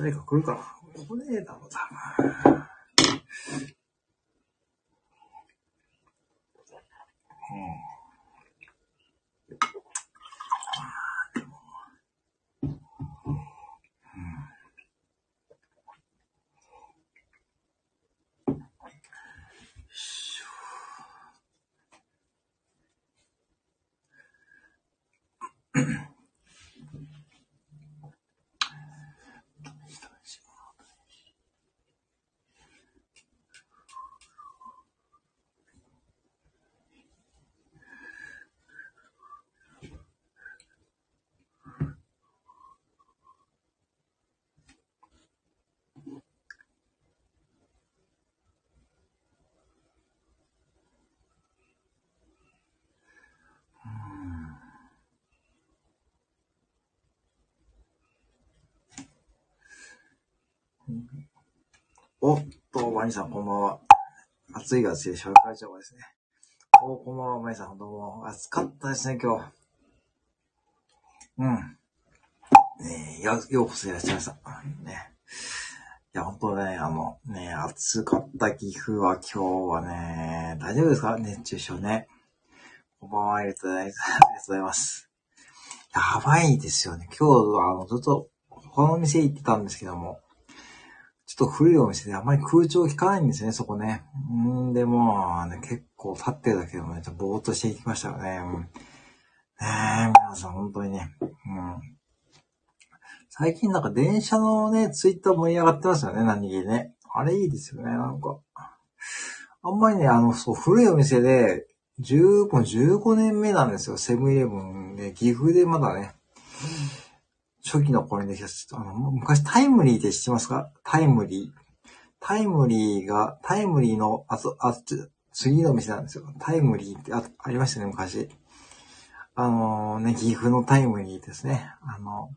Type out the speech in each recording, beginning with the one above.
誰か来るかな？来ねえだろ、多分。おっと、マニさん、こんばんは。暑いが暑いで紹介情報ですね。おこんばんは、マニさん、どうも。暑かったですね、今日。うん。ねえ、よ、ようこそいらっしゃいました。ね。いや、ほんとね、あの、ね、暑かった岐阜は今日はね、大丈夫ですか？熱中症ね。こんばんは、ありがとうござい ます。やばいですよね。今日は、あの、ずっと、この店行ってたんですけども、と古いお店であんまり空調効かないんですね、そこね。うんでも、ね、結構立ってるだけでもね、ちょっとぼーっとしていきましたよね。うん、ねえ、皆さん本当にね、うん。最近なんか電車のね、ツイッター盛り上がってますよね、何気にね。あれいいですよね、なんか。あんまりね、あの、そう、古いお店で、10、もう15年目なんですよ、セブンイレブンで、岐阜でまだね。初期の頃にできた、あの、昔タイムリーって知ってますか？タイムリー。タイムリーが、タイムリーの、あと、あ、次の店なんですよ。タイムリーってあありましたね、昔。あのーね、岐阜のタイムリーですね。あの、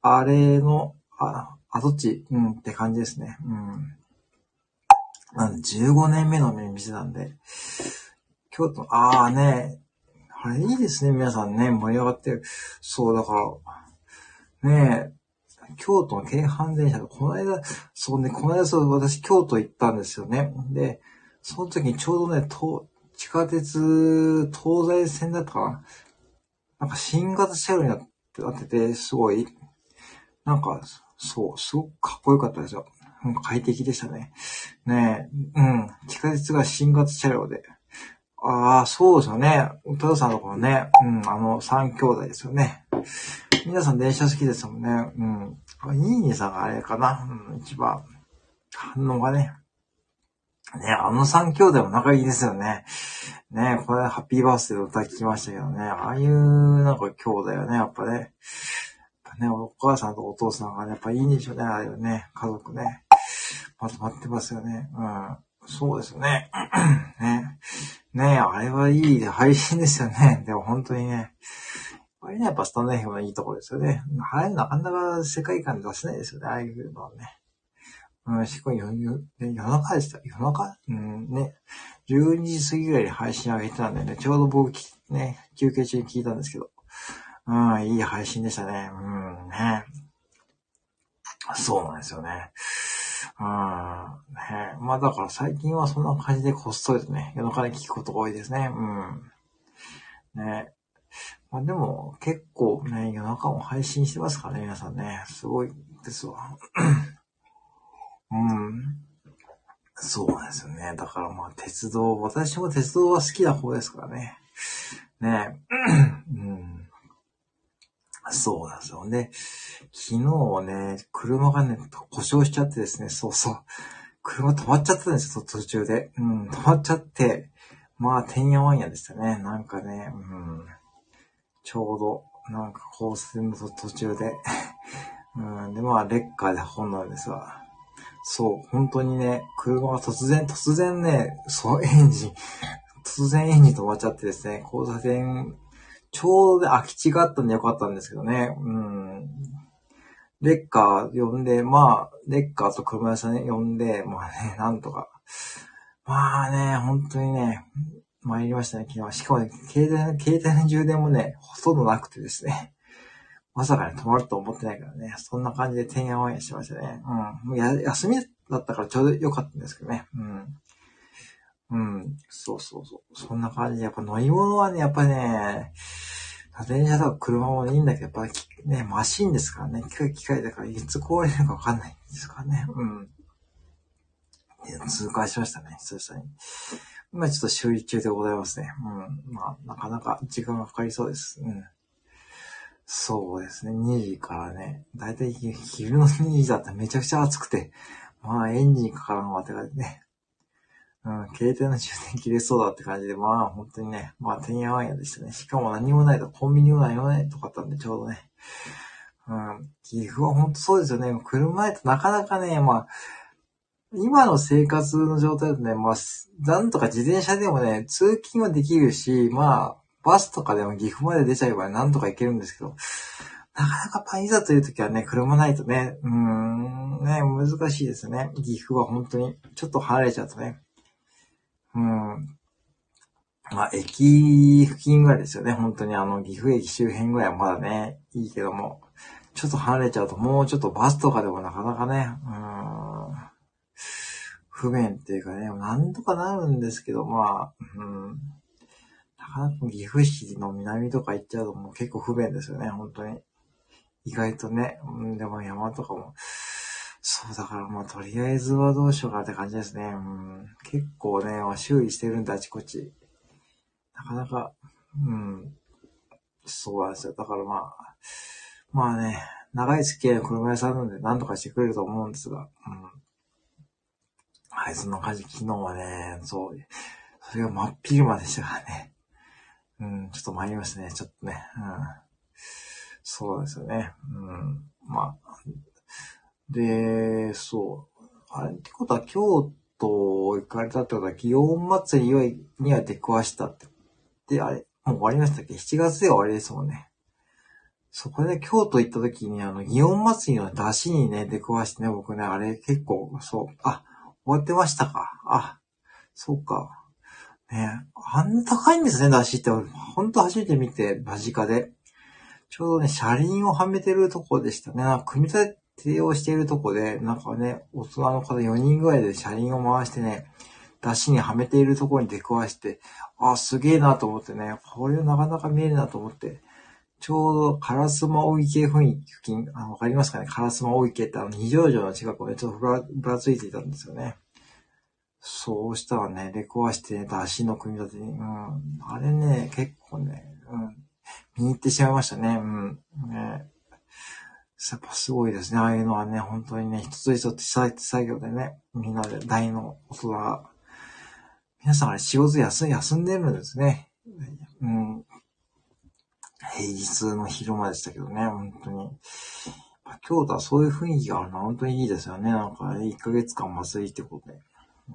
あれの、あ、跡地、うんって感じですね。うん。なん15年目の店なんで、京都、ああね、あれいいですね、皆さんね、盛り上がってる。そう、だから、ねえ、京都の京阪電車で、この間、そうね、この間そう、私京都行ったんですよね。で、その時にちょうどね、と地下鉄、東西線だったかななんか新型車両になってなってて、すごい、なんか、そう、すごくかっこよかったですよ。快適でしたね。ねえ、うん、地下鉄が新型車両で。ああ、そうですよね。歌田さんのところね、うん、あの、三兄弟ですよね。皆さん電車好きですもんね。うん。ニーニーさんがあれかな。うん、一番、反応がね。ね、あの三兄弟も仲いいですよね。ね、これハッピーバースデーの歌聞きましたけどね。ああいうなんか兄弟はね、やっぱね。ね、お母さんとお父さんがね、やっぱいいんでしょうね、あれはね。家族ね。まとまってますよね。うん。そうです ね。ね。ねあれはいい配信ですよね。でも本当にね。あれね、やっぱスタンド FM のいいところですよね。あれなかなか世界観出せないですよね、ああいうのはね。うん、しかも夜夜中でした。夜中？うん、ね。12時過ぎぐらいに配信上げてたんでね、ちょうど僕、ね、休憩中に聞いたんですけど。うん、いい配信でしたね。うん、ね。そうなんですよね。うん、ね。まあだから最近はそんな感じでこっそりとね、夜中に聞くことが多いですね。うん。ね。まあでも、結構ね、夜中も配信してますからね、皆さんね。すごいですわ。うん。そうなんですよね。だからまあ、鉄道、私も鉄道は好きな方ですからね。ねうん。そうなんですよね。昨日ね、車がね、故障しちゃってですね、そうそう。車止まっちゃったんですよ、途中で。うん、止まっちゃって。まあ、てんやわんやでしたね。なんかね、うん。ちょうど、なんか交差点の途中で うん、で、まあ、レッカーで運んだんですが、そう、本当にね、車が突然、突然ね、そう、エンジン、突然エンジン止まっちゃってですね、交差点、ちょうど空き地があったんでよかったんですけどね、うん。レッカー呼んで、まあ、レッカーと車屋さん、呼んで、まあね、なんとか。まあね、本当にね、参りましたね、昨日。しかもね、携帯の、携帯の充電もね、ほとんどなくてですね。まさかに泊まると思ってないからね。そんな感じでてんやわんやしてましたね。うん。もうや休みだったからちょうど良かったんですけどね。うん。うん。そうそうそう。そんな感じで、やっぱ乗り物はね、やっぱね、電車とか車もいいんだけど、やっぱりね、マシンですからね。機械、機械だからいつ壊れるかわかんないんですからね。うん。通過しましたね、久々に。今ちょっと修理中でございますね。うん。まあ、なかなか時間がかかりそうです。うん。そうですね。2時からね。だいたい昼の2時だったらめちゃくちゃ暑くて、まあエンジンかからんわて感じでね。うん、携帯の充電切れそうだって感じで、まあ本当にね、まあてんやわんやでしたね。しかも何もないとコンビニも何もないとかあったんでちょうどね。うん、岐阜は本当そうですよね。車ないとなかなかね、まあ、今の生活の状態だとね、まあ、なんとか自転車でもね、通勤はできるし、まあ、バスとかでも岐阜まで出ちゃえばなんとか行けるんですけど、なかなかパンいざという時はね、車ないとね、うーん、ね、難しいですね。岐阜は本当に、ちょっと離れちゃうとね。うん。まあ、駅付近ぐらいですよね。本当にあの、岐阜駅周辺ぐらいはまだね、いいけども、ちょっと離れちゃうと、もうちょっとバスとかでもなかなかね、うん、不便っていうかね、なんとかなるんですけど、まあ、うん、なかなか岐阜市の南とか行っちゃうともう結構不便ですよね、本当に。意外とね、うん、でも山とかも、そうだからまあとりあえずはどうしようかって感じですね。うん、結構ね、まあ修理してるんだ、あちこち。なかなか、うん、そうなんですよ。だからまあ、まあね、長い付き合いの車屋さんなんで何とかしてくれると思うんですが、うん。はい、そんな感じ。昨日はね、そう、それが真っ昼間でしたからね。うん、ちょっと参りましたね、ちょっとね。うん。そうですよね。うん。まあ。で、そう。あれってことは京都行かれたってことは、祇園祭には出くわしたって。で、あれ、もう終わりましたっけ ?7 月で終わりですもんね。そこで京都行った時に、あの、祇園祭りの出汁にね、出くわしてね、僕ね、あれ結構、そう、あ、終わってましたか。あ、そうか。ねあんな高いんですね、出汁って。ほんと初めて見て、間近で。ちょうどね、車輪をはめてるとこでしたね。組み立てをしているとこで、なんかね、大人の方4人ぐらいで車輪を回してね、出汁にはめているところに出くわして、あ、すげえなと思ってね、これなかなか見えるなと思って、ちょうど烏丸大池雰囲気付近、あわかりますかね？烏丸大池ってあの二条城の近くをね、ちょっとぶらぶらついていたんですよね。そうしたらね、出くわしてね、出汁の組み立てに、うん、あれね、結構ね、うん、見に行ってしまいましたね、うん、ね。やっぱすごいですね。ああいうのはね、本当にね、一つ一つ手作業でね、みんなで大の大人が、皆さんあれ仕事休ん休んでるんですね。うん。平日の昼間でしたけどね、本当に。京都はそういう雰囲気があるのは本当にいいですよね。なんか、1ヶ月間祭りってことで。うん、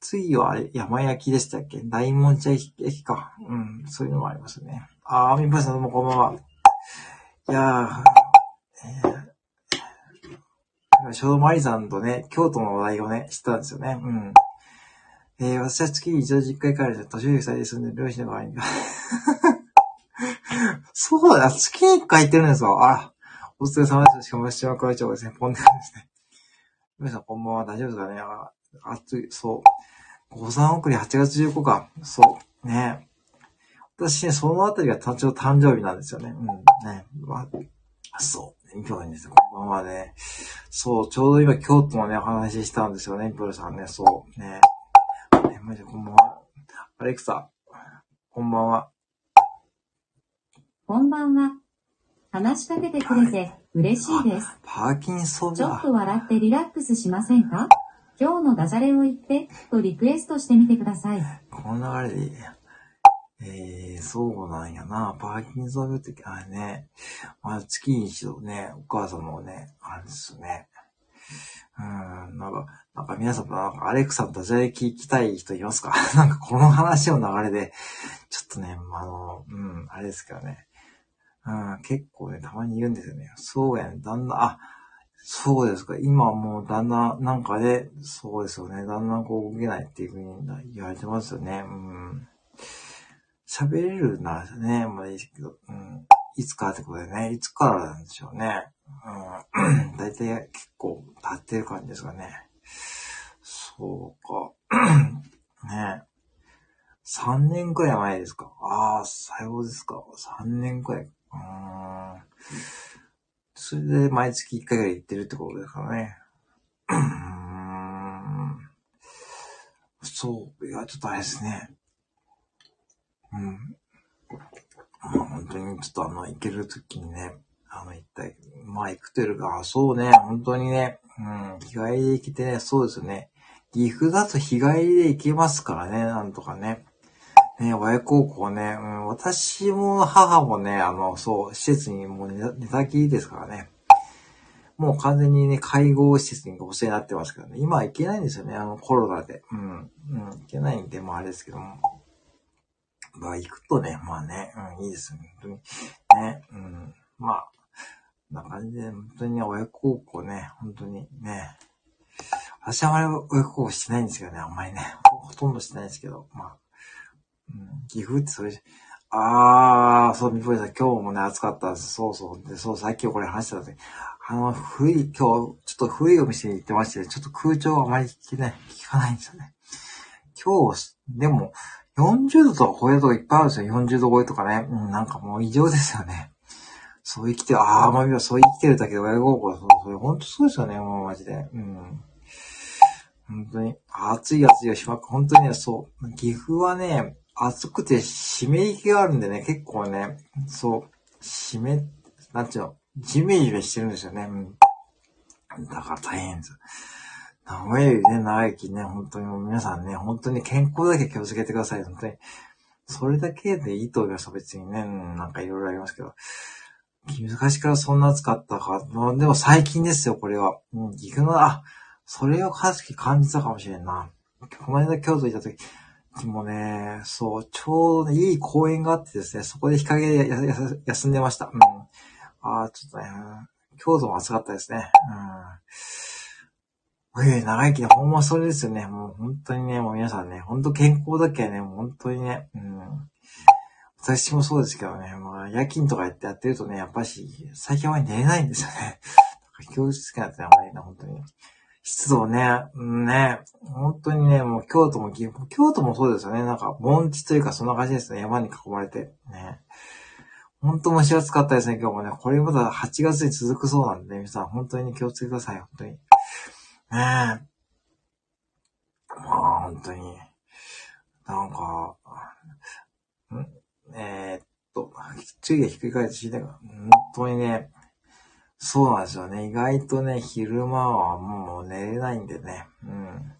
次はあれ、山焼きでしたっけ？大門茶駅か。うん、そういうのもありますね。あー、みんぱさんどうもこんばんは。いやー、えー、ちょうどマリさんとね、京都の話題をね、知ったんですよね。うん。えー、私は月に一度実家に帰ると、年寄り二人で住んでる両親の場合に。そうだ、月に一回行ってるんですよ。あら、お疲れ様です。しかも、島倉町ですね。ポンデですね。皆さんこんばんは。大丈夫ですかねあ暑い、そう。五三送り8月15日。そう。ね。私ね、そのあたりが誕生誕生日なんですよね。うん。ね。まあ、そう。今日ですこんばんはね。そう、ちょうど今京都のね、お話ししたんですよね。ピョルさんね。そう。ね。ね、マジでこんばんは。アレクサ、こんばんは。こんばんは。話しかけてくれて嬉しいです。パーキンソンだちょっ。と笑ってリラックスしませんか？今日のダジャレを言ってとリクエストしてみてください。この流れでいいや。えー、そうなんやな。パーキンソン病って、あれね、まあ、月に一度ね、お母様もね、あれですね。うん、なんか、なんか皆さんもなんかアレクサのダジャレ聞きたい人いますか？なんかこの話の流れで、ちょっとね、まあの、うん、あれですけどね。うん、結構ね、たまに言うんですよね。そうやね、旦那、あ、そうですか。今はもう旦那なんかで、そうですよね。旦那こう動けないっていうふうに言われてますよね。うん。喋れるならね、まあいいですけど、うん。いつかってことでね、いつからなんでしょうね。うん。大体結構経ってる感じですかね。そうか。ね3年くらい前ですか。ああ、最後ですか。3年くらい。うーん。それで毎月1回ぐらい行ってるってことですかね。うーん。そう。いや、ちょっとあれですね。うん。あ本当にちょっとあの、行けるときにね、あの、一体、まあ行くというか、そうね、本当にね、うん、日帰りで行けてね、そうですよね。岐阜だと日帰りで行けますからね、なんとかね。ね、親孝行ね、うん、私も母もね、あの、そう、施設にもう寝たきりですからね。もう完全にね、介護施設にお世話になってますけどね。今は行けないんですよね、あのコロナで。うん。うん、行けないんで、まああれですけども。まあ行くとね、まあね、うん、いいですね、本当に。ね、うん。まあ、こんな感じで、本当にね、親孝行ね、本当にね。私はあまり親孝行してないんですけどね、あんまりね。ほとんどしてないんですけど、まあ。うん、岐阜ってそれ、あー、そう、みぽりさん、今日もね、暑かったです。そうそう。で、そう、さっきこれ話してた時、あの、古い、今日、ちょっと古いお店に行ってまして、ちょっと空調があまり聞けない、聞かないんですよね。今日、でも、40度とか超えるとこいっぱいあるんですよ。40度超えとかね。うん、なんかもう異常ですよね。そう生きてる、あー、まみはそう生きてるだけで親孝行、そう、それ、ほんとそうですよね、もうマジで。うん。本当に、暑い暑いよ、しまく、本当にね、そう、岐阜はね、暑くて湿り気があるんでね、結構ね、そう、湿、なんちゅうの、ジメジメしてるんですよね。うん。だから大変です。長いね、長生きね、本当にもう皆さんね、本当に健康だけ気をつけてください、本当に。それだけでいいと思います、別にね、なんかいろいろありますけど。昔からそんな暑かったか。まあでも最近ですよ、これは。うん、岐阜の、あ、それをかつて感じたかもしれんな。この間京都行った時、もうね、そう、ちょうどねいい公園があってですね、そこで日陰で休んでました。うん。ああ、ちょっとね、京都も暑かったですね。うん。ええ、長生きね、ほんまそれですよね。もう本当にね、もう皆さんね、本当健康だけはね、もう本当にね、うん。私もそうですけどね、まあ、夜勤とかやってやってるとね、やっぱし、最近は寝れないんですよね。なんか気をつけなってあんまりな、本当に。湿度ね、うんね、本当にね、もう京都も、京都もそうですよね。なんか、盆地というかそんな感じですね。山に囲まれて。ね。本当蒸し暑かったですね、今日もね。これまだ8月に続くそうなんで、皆さん本当に気をつけください、本当に。ねえ。まあ、本当に。なんか、ん？えーっと、注意がひっくり返って死んだが、本当にね、そうなんですよね。意外とね、昼間はもう寝れないんでね。うん。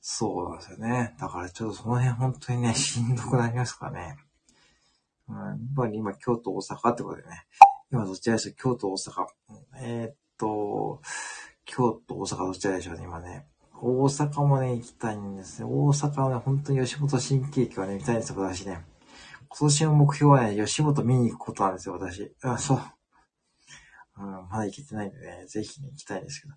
そうなんですよね。だからちょっとその辺本当にね、しんどくなりますからね。うん、やっぱり今、京都、大阪ってことでね。今どちらでしょう京都、大阪。えーっと、京都、大阪どちらでしょうね、今ね。大阪もね、行きたいんですね。大阪はね、本当に吉本新喜劇をね、見たいんですよ、私ね。今年の目標はね、吉本見に行くことなんですよ、私。あ、そう。うん、まだ行けてないんでね、ぜひね、行きたいんですけど。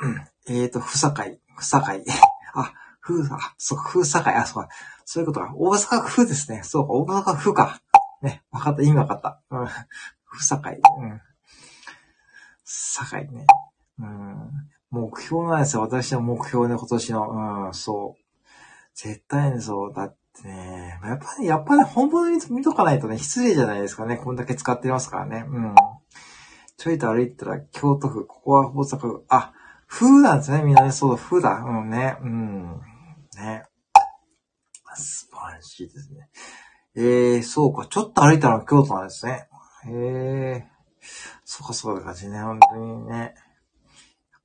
うん、えーと、ふさかい、ふさかい。あ、ふうあ、そう、ふうさかい、あ、そうか。そういうことか。大阪府ですね。そうか、大阪府か。ね、わかった、意味わかった。うん。ふさかい。うん。さかいね。目標なんですよ。私の目標ね、今年の。うん、そう。絶対にそう。だってね、やっぱり、やっぱり本物に見とかないとね、失礼じゃないですかね。こんだけ使ってますからね。うん。ちょいと歩いたら、京都府、ここは大阪府。あ、風なんですね。みんなね、そうだ、風だ。うんね。うん。ね。素晴らしいですね。えー、そうか。ちょっと歩いたら京都なんですね。へえー。そうか、そうだ感じね。本当にね。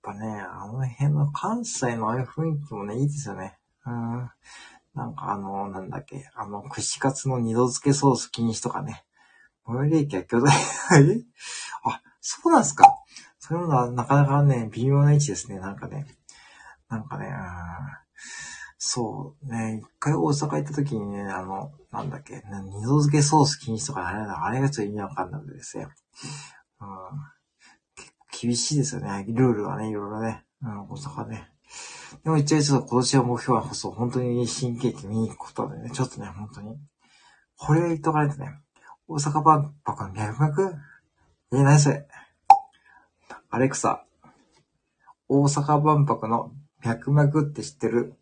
やっぱね、あの辺の関西のああいう雰囲気もね、いいですよね。うん。なんかあの、なんだっけ、あの、串カツの二度漬けソース禁止とかね。最寄り駅は巨大、あ、そうなんすか。そういうのはなかなかね、微妙な位置ですね。なんかね。なんかね、うんそうね、一回大阪行った時にね、あの、なんだっけ、二度漬けソース禁止とかあれだ、あれがちょっと意味わかんなくてですね。うん、厳しいですよね。ルールはね、いろいろね。うん、大阪ね。でも一応ちょっと今年は目標は、そう、本当に新喜劇見に行くことでね、ちょっとね、本当に。これ言っとかないとね。大阪万博の脈？々えー、何それ？アレクサ、大阪万博の脈々って知ってる？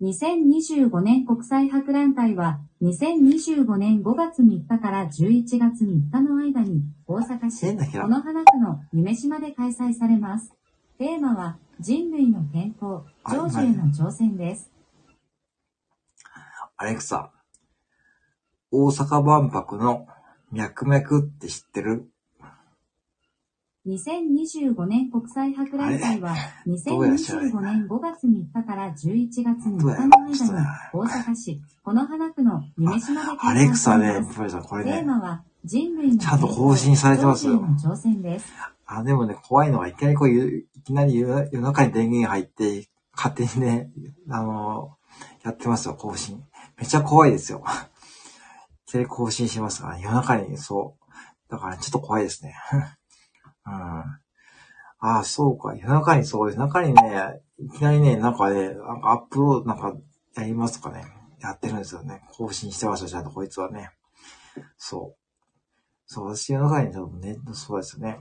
2025年国際博覧会は、2025年5月3日から11月3日の間に、大阪市、変な部屋この花区の夢島で開催されます。テーマは、人類の健康、長寿への挑戦です。アレクサ、大阪万博の脈々って知ってる？2025年国際博覧会は、どうやら知らない2025年5月3日から11月3日の間に、大阪市、この花区の夢島でア開催レクサねさん、これね、テーマは、人類のちゃんと更新されてますよ挑戦です。あ、でもね、怖いのは、いきなりこういう、いきなり夜夜中に電源入って、勝手にね、あのやってますよ、更新。めっちゃ怖いですよ。いきなり更新しますから、夜中に、そう。だから、ちょっと怖いですね。うん。ああ、そうか。夜中にそう、夜中にね、いきなりね、なんかね、なんかアップロードなんかやりますかね、やってるんですよね。更新してました、ちゃんとこいつはね。そう。そう、私夜中に多分ね、そうですよね。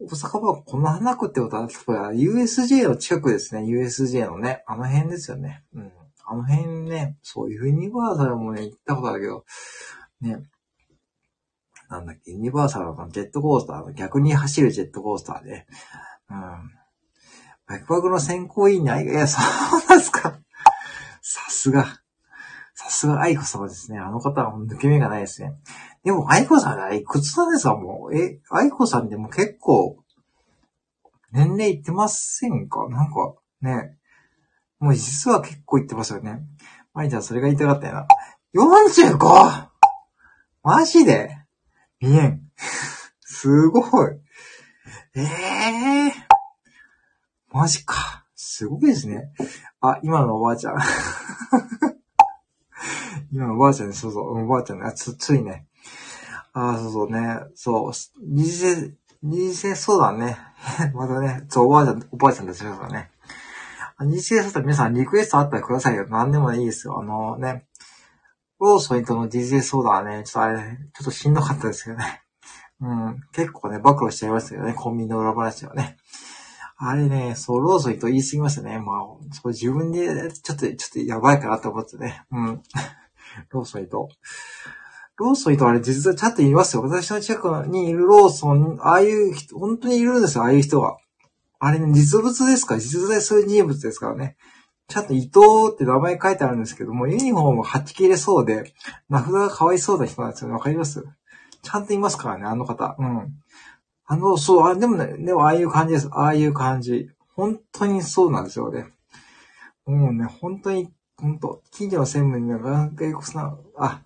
うん。大阪はこの花区ってことは、やっぱ USJ の近くですね。USJ のね、あの辺ですよね。うん。あの辺ね、そういうユニバーサルもね、行ったことあるけど、ね、なんだっけ、ユニバーサルのジェットコースターの逆に走るジェットコースターで、うん。バクパックの選考委員にあい、いや、そうなんですか。さすが。さすが愛子様ですね。あの方は抜け目がないですね。でも、愛子さんがいくつなんですか？もう、え、愛子さんでも結構、年齢いってませんか？なんか、ね。もう実は結構いってますよね。マリちゃん、それが言いたかったよな。45! マジで？見えん。すごい。ええー。マジか。すごいですね。あ、今のおばあちゃん。今のおばあちゃんね、そうそう、おばあちゃんね、あつ、ついね。ああ、そうそうね、そう、二次性、二次性相談ね。またね、そう、おばあちゃん、おばあちゃんたちだからね。二次性相談、皆さんリクエストあったらくださいよ。何でもいいですよ。あのね、ローソンとの二次性相談はね、ちょっとあれ、ちょっとしんどかったですけどね。うん、結構ね、暴露しちゃいましたよね、コンビニの裏話はね。あれね、そう、ローソンと言い過ぎましたね。まあ、そう自分で、ちょっと、ちょっとやばいかなと思ってね。うん。ローソンと。ローソンとあれ実はちゃんと言いますよ。私の近くにいるローソン、ああいう人、本当にいるんですよ、ああいう人が。あれね、実物ですか、実在する人物ですからね。ちゃんと伊藤って名前書いてあるんですけども、ユニフォームはち切れそうで、名札が可哀そうな人なんですよね。わかります？ちゃんといますからね、あの方。うん。あの、そう、あ、でもね、でもああいう感じです。ああいう感じ。本当にそうなんですよね。もうね、本当に、本当近所の専務にね、外国さん、あ、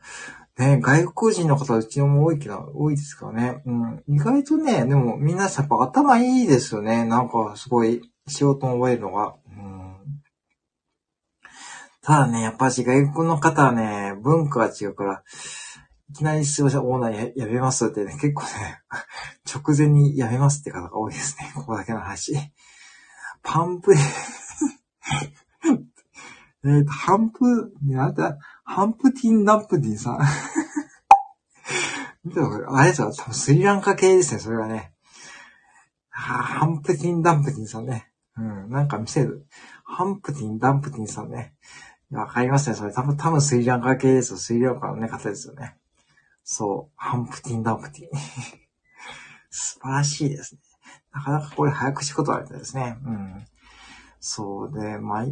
ね、外国人の方はうちのも多いけど、多いですからね。うん。意外とね、でも皆さんやっぱ頭いいですよね。なんかすごい仕事を覚えるのが。ただね、やっぱし外国の方はね、文化が違うから、いきなりすいません、オーナーややめますってね、結構ね、直前にやめますって方が多いですね。ここだけの話。パンプ、えっと、ハンプ、なんだ、ハンプティン・ナンプティンさん。見たことあれですよ、多分スリランカ系ですね、それはね。ハンプティン・ダンプティンさんね。うん、なんか見せる。ハンプティン・ダンプティンさんね。わかりますね、それ。多分、多分スリランカ系ですよ。スリランカのね、方ですよね。そう。ハンプティン・ダンプティン。素晴らしいですね。なかなかこれ早口言葉みたいですね。うん。そうで、ま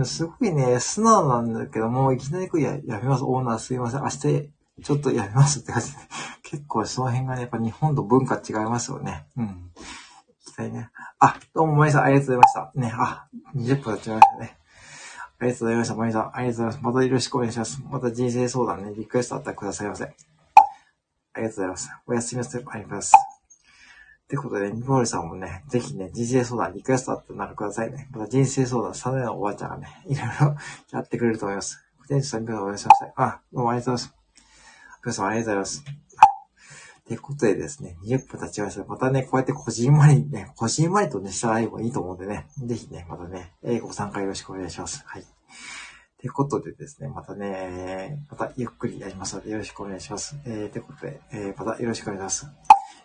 あ、すごいね、素直なんだけども、いきなりこうややめます。オーナーすいません。明日、ちょっとやめますって感じで。結構その辺がね、やっぱ日本と文化違いますよね。うん。行きたいね。あ、どうも、まりさん、ありがとうございました。ね、あ、20分経ちましたね。ありがとうございました。まりさん、ありがとうございます。またよろしくお願いします。また人生相談ね、リクエストあったらくださいませ。ありがとうございます。おやすみなさい。ありがとうございます。ってことで、ニコールさんもね、ぜひね、人生相談リクエストあったらくださいね。また人生相談、サネのおばあちゃんがね、いろいろ やってくれると思います。店長さん、皆さんおやすみなさい。あ、どうもありがとうございます。皆さんありがとうございます。ってことでですね、20分経ちました。またね、こうやってこじんまりね、こじんまりとね、したらいいもいいと思うんでね、ぜひね、またね、えーご参加よろしくお願いします。はい。ってことでですね、またね、またゆっくりやりますのでよろしくお願いします。えー、てことで、えー、またよろしくお願いします。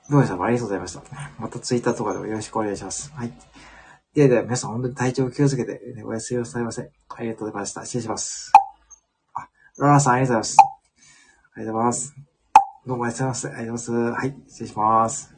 どうもさんありがとうございました。またツイッターとかでもよろしくお願いします。はい。ではでは皆さん本当に体調を気をつけて、ね、おやすみなさいませ。ありがとうございました。失礼します。あ、ローラさんありがとうございます。ありがとうございます。どうもありがとうございます。ありがとうございます。はい、失礼します。